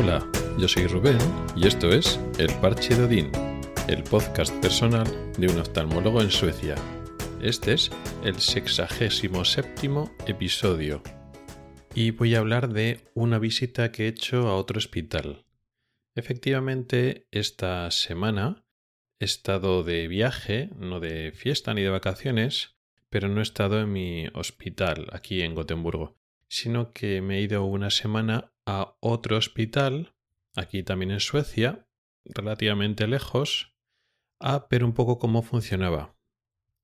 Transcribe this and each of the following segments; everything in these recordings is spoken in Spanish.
Hola, yo soy Rubén y esto es El Parche de Odín, el podcast personal de un oftalmólogo en Suecia. Este es el sexagésimo séptimo episodio y voy a hablar de una visita que he hecho a otro hospital. Efectivamente, esta semana he estado de viaje, no de fiesta ni de vacaciones, pero no he estado en mi hospital aquí en Gotemburgo, sino que me he ido una semana a otro hospital, aquí también en Suecia, relativamente lejos, a ver un poco cómo funcionaba.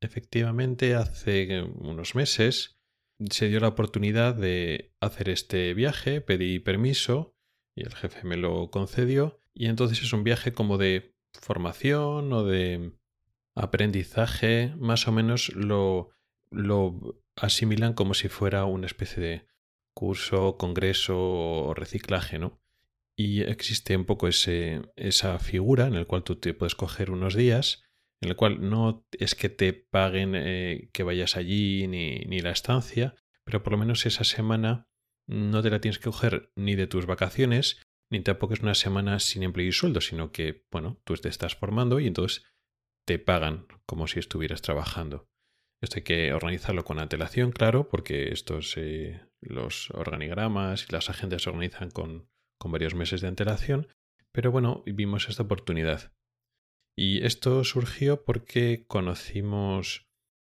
Efectivamente, hace unos meses se dio la oportunidad de hacer este viaje, pedí permiso y el jefe me lo concedió, y entonces es un viaje como de formación o de aprendizaje, más o menos lo, lo asimilan como si fuera una especie de curso, congreso o reciclaje, ¿no? Y existe un poco esa figura en la cual tú te puedes coger unos días, en el cual no es que te paguen eh, que vayas allí ni, ni la estancia, pero por lo menos esa semana no te la tienes que coger ni de tus vacaciones, ni tampoco es una semana sin empleo y sueldo, sino que, bueno, tú te estás formando y entonces te pagan como si estuvieras trabajando. Esto hay que organizarlo con antelación, claro, porque estos eh, los organigramas y las agendas se organizan con, con varios meses de antelación. Pero bueno, vimos esta oportunidad. Y esto surgió porque conocimos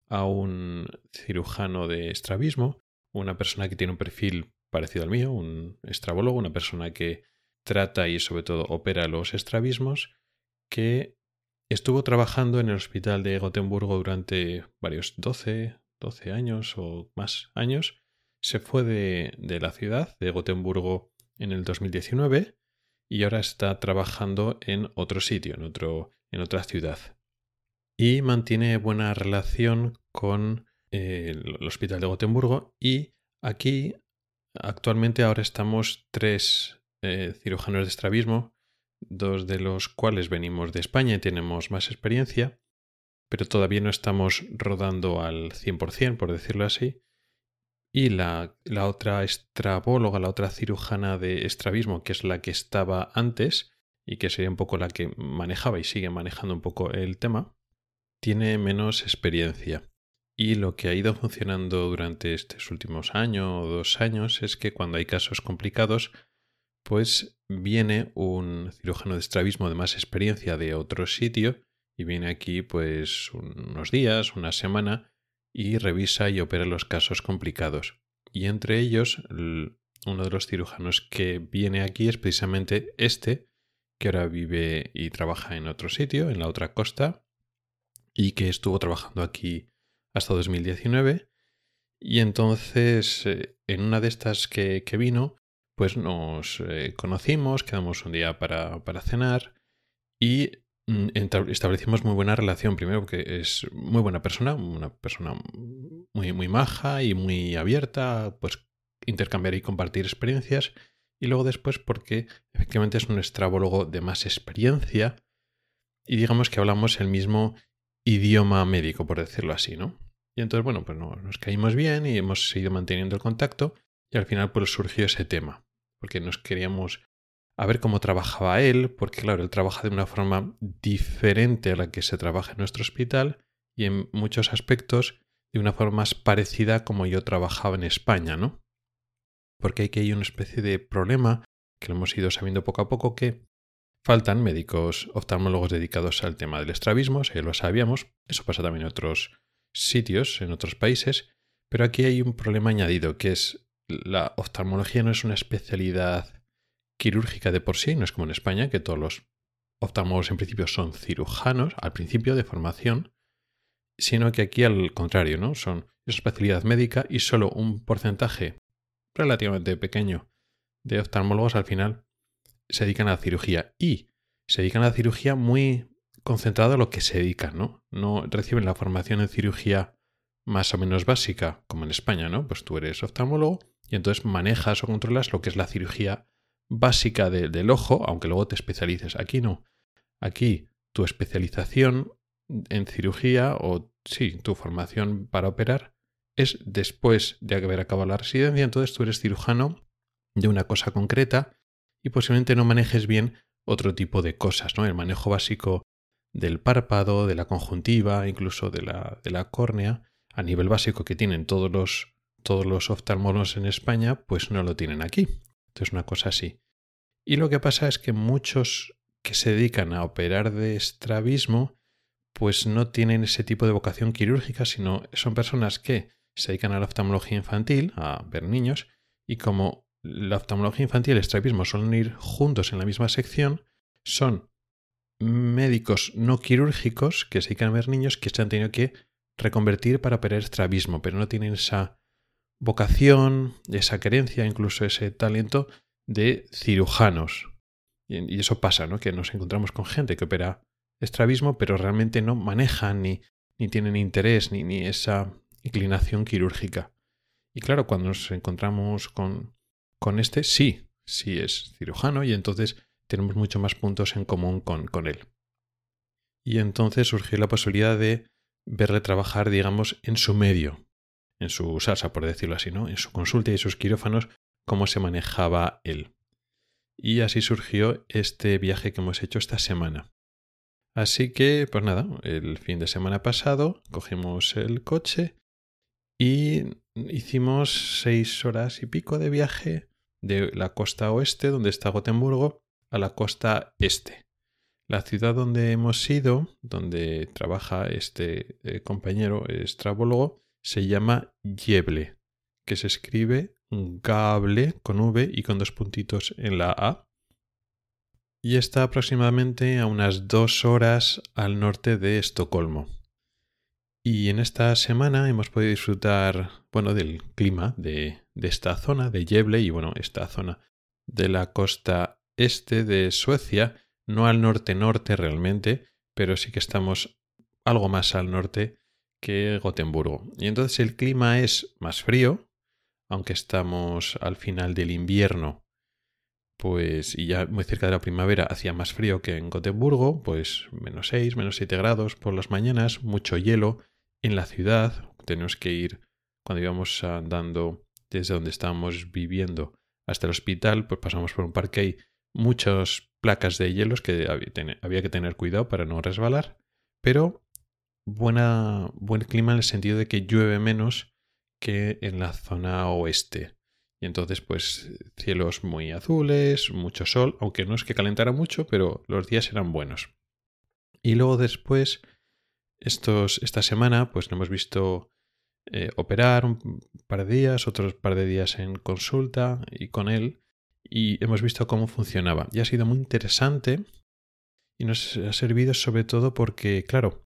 a un cirujano de estrabismo, una persona que tiene un perfil parecido al mío, un estrabólogo, una persona que trata y sobre todo opera los estrabismos, que Estuvo trabajando en el hospital de Gotemburgo durante varios 12, 12 años o más años. Se fue de, de la ciudad de Gotemburgo en el 2019 y ahora está trabajando en otro sitio, en, otro, en otra ciudad. Y mantiene buena relación con eh, el hospital de Gotemburgo y aquí actualmente ahora estamos tres eh, cirujanos de estrabismo dos de los cuales venimos de España y tenemos más experiencia, pero todavía no estamos rodando al 100%, por decirlo así. Y la, la otra estrabóloga, la otra cirujana de estrabismo, que es la que estaba antes y que sería un poco la que manejaba y sigue manejando un poco el tema, tiene menos experiencia. Y lo que ha ido funcionando durante estos últimos años o dos años es que cuando hay casos complicados, pues viene un cirujano de estrabismo de más experiencia de otro sitio y viene aquí pues unos días, una semana y revisa y opera los casos complicados. Y entre ellos, uno de los cirujanos que viene aquí es precisamente este, que ahora vive y trabaja en otro sitio, en la otra costa, y que estuvo trabajando aquí hasta 2019. Y entonces, eh, en una de estas que, que vino, pues nos eh, conocimos, quedamos un día para, para cenar y establecimos muy buena relación. Primero porque es muy buena persona, una persona muy, muy maja y muy abierta, pues intercambiar y compartir experiencias. Y luego después porque efectivamente es un estrabólogo de más experiencia y digamos que hablamos el mismo idioma médico, por decirlo así, ¿no? Y entonces, bueno, pues nos caímos bien y hemos seguido manteniendo el contacto y al final pues surgió ese tema porque nos queríamos a ver cómo trabajaba él, porque claro, él trabaja de una forma diferente a la que se trabaja en nuestro hospital y en muchos aspectos de una forma más parecida como yo trabajaba en España, ¿no? Porque hay que hay una especie de problema que lo hemos ido sabiendo poco a poco que faltan médicos oftalmólogos dedicados al tema del estrabismo, si lo sabíamos, eso pasa también en otros sitios, en otros países, pero aquí hay un problema añadido que es la oftalmología no es una especialidad quirúrgica de por sí, no es como en España, que todos los oftalmólogos en principio son cirujanos, al principio de formación, sino que aquí al contrario, ¿no? Son una especialidad médica y solo un porcentaje relativamente pequeño de oftalmólogos al final se dedican a la cirugía y se dedican a la cirugía muy concentrado a lo que se dedican, ¿no? No reciben la formación en cirugía más o menos básica, como en España, ¿no? Pues tú eres oftalmólogo y entonces manejas o controlas lo que es la cirugía básica del ojo, aunque luego te especialices. Aquí no. Aquí tu especialización en cirugía o sí, tu formación para operar es después de haber acabado la residencia, entonces tú eres cirujano de una cosa concreta y posiblemente no manejes bien otro tipo de cosas, ¿no? El manejo básico del párpado, de la conjuntiva, incluso de la, de la córnea, a nivel básico que tienen todos los, todos los oftalmólogos en España, pues no lo tienen aquí. Entonces, una cosa así. Y lo que pasa es que muchos que se dedican a operar de estrabismo, pues no tienen ese tipo de vocación quirúrgica, sino son personas que se dedican a la oftalmología infantil, a ver niños, y como la oftalmología infantil y el estrabismo suelen ir juntos en la misma sección, son médicos no quirúrgicos que se dedican a ver niños que se han tenido que reconvertir para operar estrabismo, pero no tienen esa vocación, esa querencia, incluso ese talento de cirujanos. Y eso pasa, ¿no? Que nos encontramos con gente que opera estrabismo, pero realmente no manejan ni, ni tienen interés ni, ni esa inclinación quirúrgica. Y claro, cuando nos encontramos con, con este, sí, sí es cirujano y entonces tenemos mucho más puntos en común con, con él. Y entonces surgió la posibilidad de verle trabajar, digamos, en su medio, en su salsa, por decirlo así, ¿no? En su consulta y sus quirófanos, cómo se manejaba él. Y así surgió este viaje que hemos hecho esta semana. Así que, pues nada, el fin de semana pasado cogimos el coche y hicimos seis horas y pico de viaje de la costa oeste, donde está Gotemburgo, a la costa este. La ciudad donde hemos ido, donde trabaja este eh, compañero estrabólogo, se llama Yeble, que se escribe Gable con V y con dos puntitos en la A. Y está aproximadamente a unas dos horas al norte de Estocolmo. Y en esta semana hemos podido disfrutar, bueno, del clima de, de esta zona, de Gävle, y bueno, esta zona de la costa este de Suecia, no al norte-norte realmente, pero sí que estamos algo más al norte que Gotemburgo. Y entonces el clima es más frío, aunque estamos al final del invierno, pues y ya muy cerca de la primavera hacía más frío que en Gotemburgo, pues menos 6, menos 7 grados por las mañanas, mucho hielo, en la ciudad. Tenemos que ir, cuando íbamos andando desde donde estábamos viviendo hasta el hospital, pues pasamos por un parque hay muchas placas de hielos que había que tener cuidado para no resbalar, pero buena, buen clima en el sentido de que llueve menos que en la zona oeste. Y entonces, pues, cielos muy azules, mucho sol, aunque no es que calentara mucho, pero los días eran buenos. Y luego después estos, esta semana pues hemos visto eh, operar un par de días, otros par de días en consulta y con él y hemos visto cómo funcionaba. Y ha sido muy interesante y nos ha servido sobre todo porque, claro,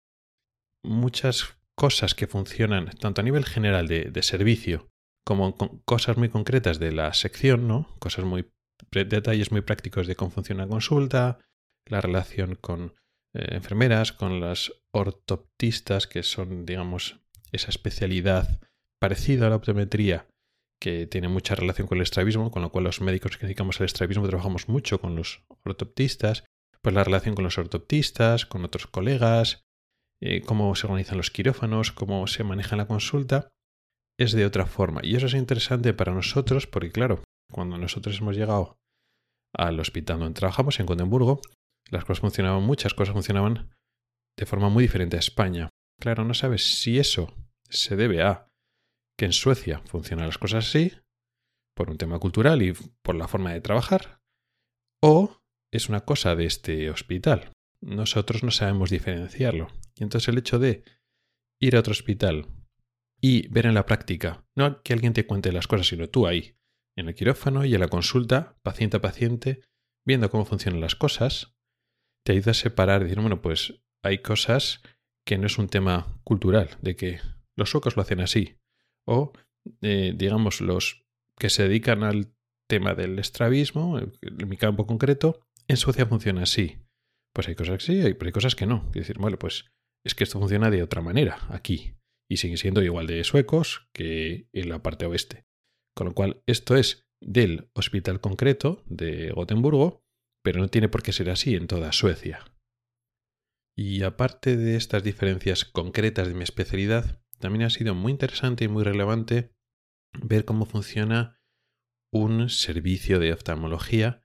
muchas cosas que funcionan tanto a nivel general de, servicio como cosas muy concretas de la sección, ¿no? Cosas muy detalles muy prácticos de cómo funciona la consulta, la relación con eh, enfermeras, con las ortoptistas, que son, digamos, esa especialidad parecida a la optometría, que tiene mucha relación con el estrabismo, con lo cual los médicos que dedicamos al estrabismo trabajamos mucho con los ortoptistas, pues la relación con los ortoptistas, con otros colegas, eh, cómo se organizan los quirófanos, cómo se maneja la consulta, es de otra forma. Y eso es interesante para nosotros porque, claro, cuando nosotros hemos llegado al hospital donde trabajamos, en Gotemburgo, las cosas funcionaban, muchas cosas funcionaban de forma muy diferente a España. Claro, no sabes si eso se debe a que en Suecia funcionan las cosas así, por un tema cultural y por la forma de trabajar, o es una cosa de este hospital. Nosotros no sabemos diferenciarlo. Y entonces el hecho de ir a otro hospital y ver en la práctica, no que alguien te cuente las cosas, sino tú ahí, en el quirófano y en la consulta, paciente a paciente, viendo cómo funcionan las cosas, te ayuda a separar y decir, bueno, pues hay cosas que no es un tema cultural, de que los suecos lo hacen así, o eh, digamos los que se dedican al tema del estrabismo, en mi campo concreto, en Suecia funciona así. Pues hay cosas que sí, pero hay cosas que no. Es decir, bueno, pues es que esto funciona de otra manera aquí y sigue siendo igual de suecos que en la parte oeste. Con lo cual, esto es del hospital concreto de Gotemburgo pero no tiene por qué ser así en toda Suecia. Y aparte de estas diferencias concretas de mi especialidad, también ha sido muy interesante y muy relevante ver cómo funciona un servicio de oftalmología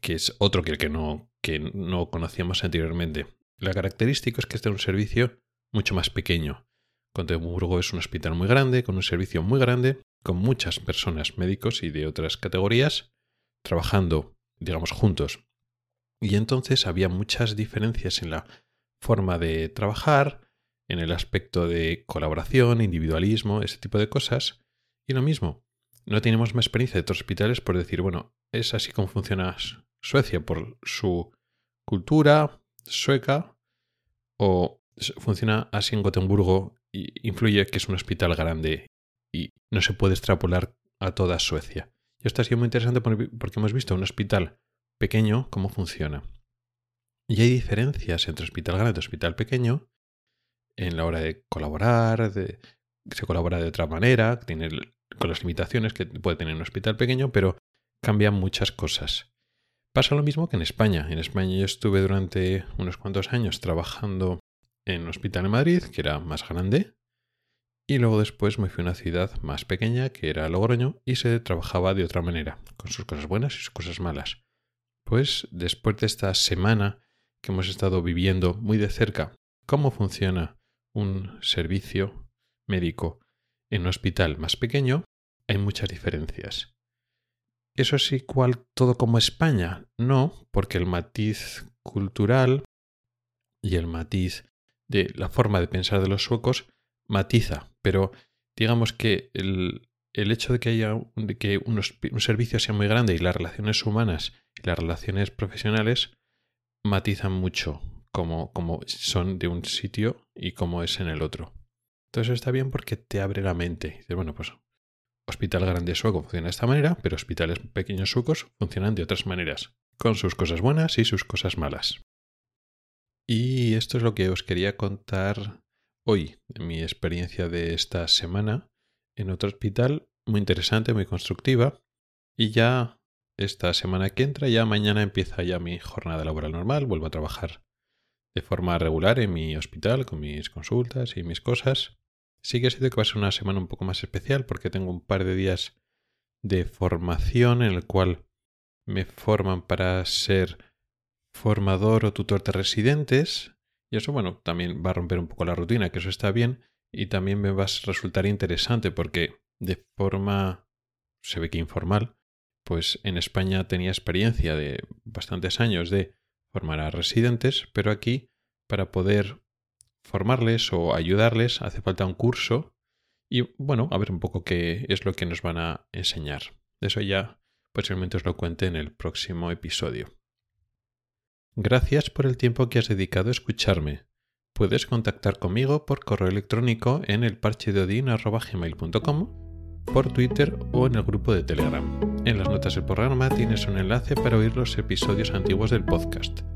que es otro que, que, no, que no conocíamos anteriormente. La característica es que este es un servicio mucho más pequeño. Gotemburgo es un hospital muy grande, con un servicio muy grande, con muchas personas, médicos y de otras categorías, trabajando, digamos, juntos. Y entonces había muchas diferencias en la forma de trabajar, en el aspecto de colaboración, individualismo, ese tipo de cosas. Y lo mismo, no tenemos más experiencia de otros hospitales por decir, bueno, es así como funciona Suecia por su cultura sueca o funciona así en Gotemburgo y influye que es un hospital grande y no se puede extrapolar a toda Suecia. Y esto ha sido muy interesante porque hemos visto un hospital pequeño cómo funciona. Y hay diferencias entre hospital grande y hospital pequeño en la hora de colaborar, de, se colabora de otra manera, tiene, con las limitaciones que puede tener un hospital pequeño, pero cambian muchas cosas. Pasa lo mismo que en España. En España yo estuve durante unos cuantos años trabajando en un hospital en Madrid, que era más grande, y luego después me fui a una ciudad más pequeña, que era Logroño, y se trabajaba de otra manera, con sus cosas buenas y sus cosas malas. Pues después de esta semana que hemos estado viviendo muy de cerca cómo funciona un servicio médico en un hospital más pequeño, hay muchas diferencias. ¿Eso es igual todo como España? No, porque el matiz cultural y el matiz de la forma de pensar de los suecos matiza, pero digamos que el, el hecho de que haya que un, servicio sea muy grande y las relaciones humanas y las relaciones profesionales matizan mucho como, como son de un sitio y cómo es en el otro. Entonces está bien porque te abre la mente. Dices, bueno, pues hospital grande sueco funciona de esta manera, pero hospitales pequeños suecos funcionan de otras maneras, con sus cosas buenas y sus cosas malas. Y esto es lo que os quería contar hoy, mi experiencia de esta semana en otro hospital, muy interesante, muy constructiva. Y ya esta semana que entra, ya mañana empieza ya mi jornada laboral normal, vuelvo a trabajar de forma regular en mi hospital con mis consultas y mis cosas. Sí que sido que va a ser una semana un poco más especial porque tengo un par de días de formación en el cual me forman para ser formador o tutor de residentes. Y eso bueno también va a romper un poco la rutina que eso está bien. Y también me va a resultar interesante porque de forma se ve que informal pues en España tenía experiencia de bastantes años de formar a residentes pero aquí para poder formarles o ayudarles hace falta un curso y bueno, a ver un poco qué es lo que nos van a enseñar. Eso ya posiblemente os lo cuente en el próximo episodio. Gracias por el tiempo que has dedicado a escucharme. Puedes contactar conmigo por correo electrónico en el parchedeodin.com, por Twitter o en el grupo de Telegram. En las notas del programa tienes un enlace para oír los episodios antiguos del podcast.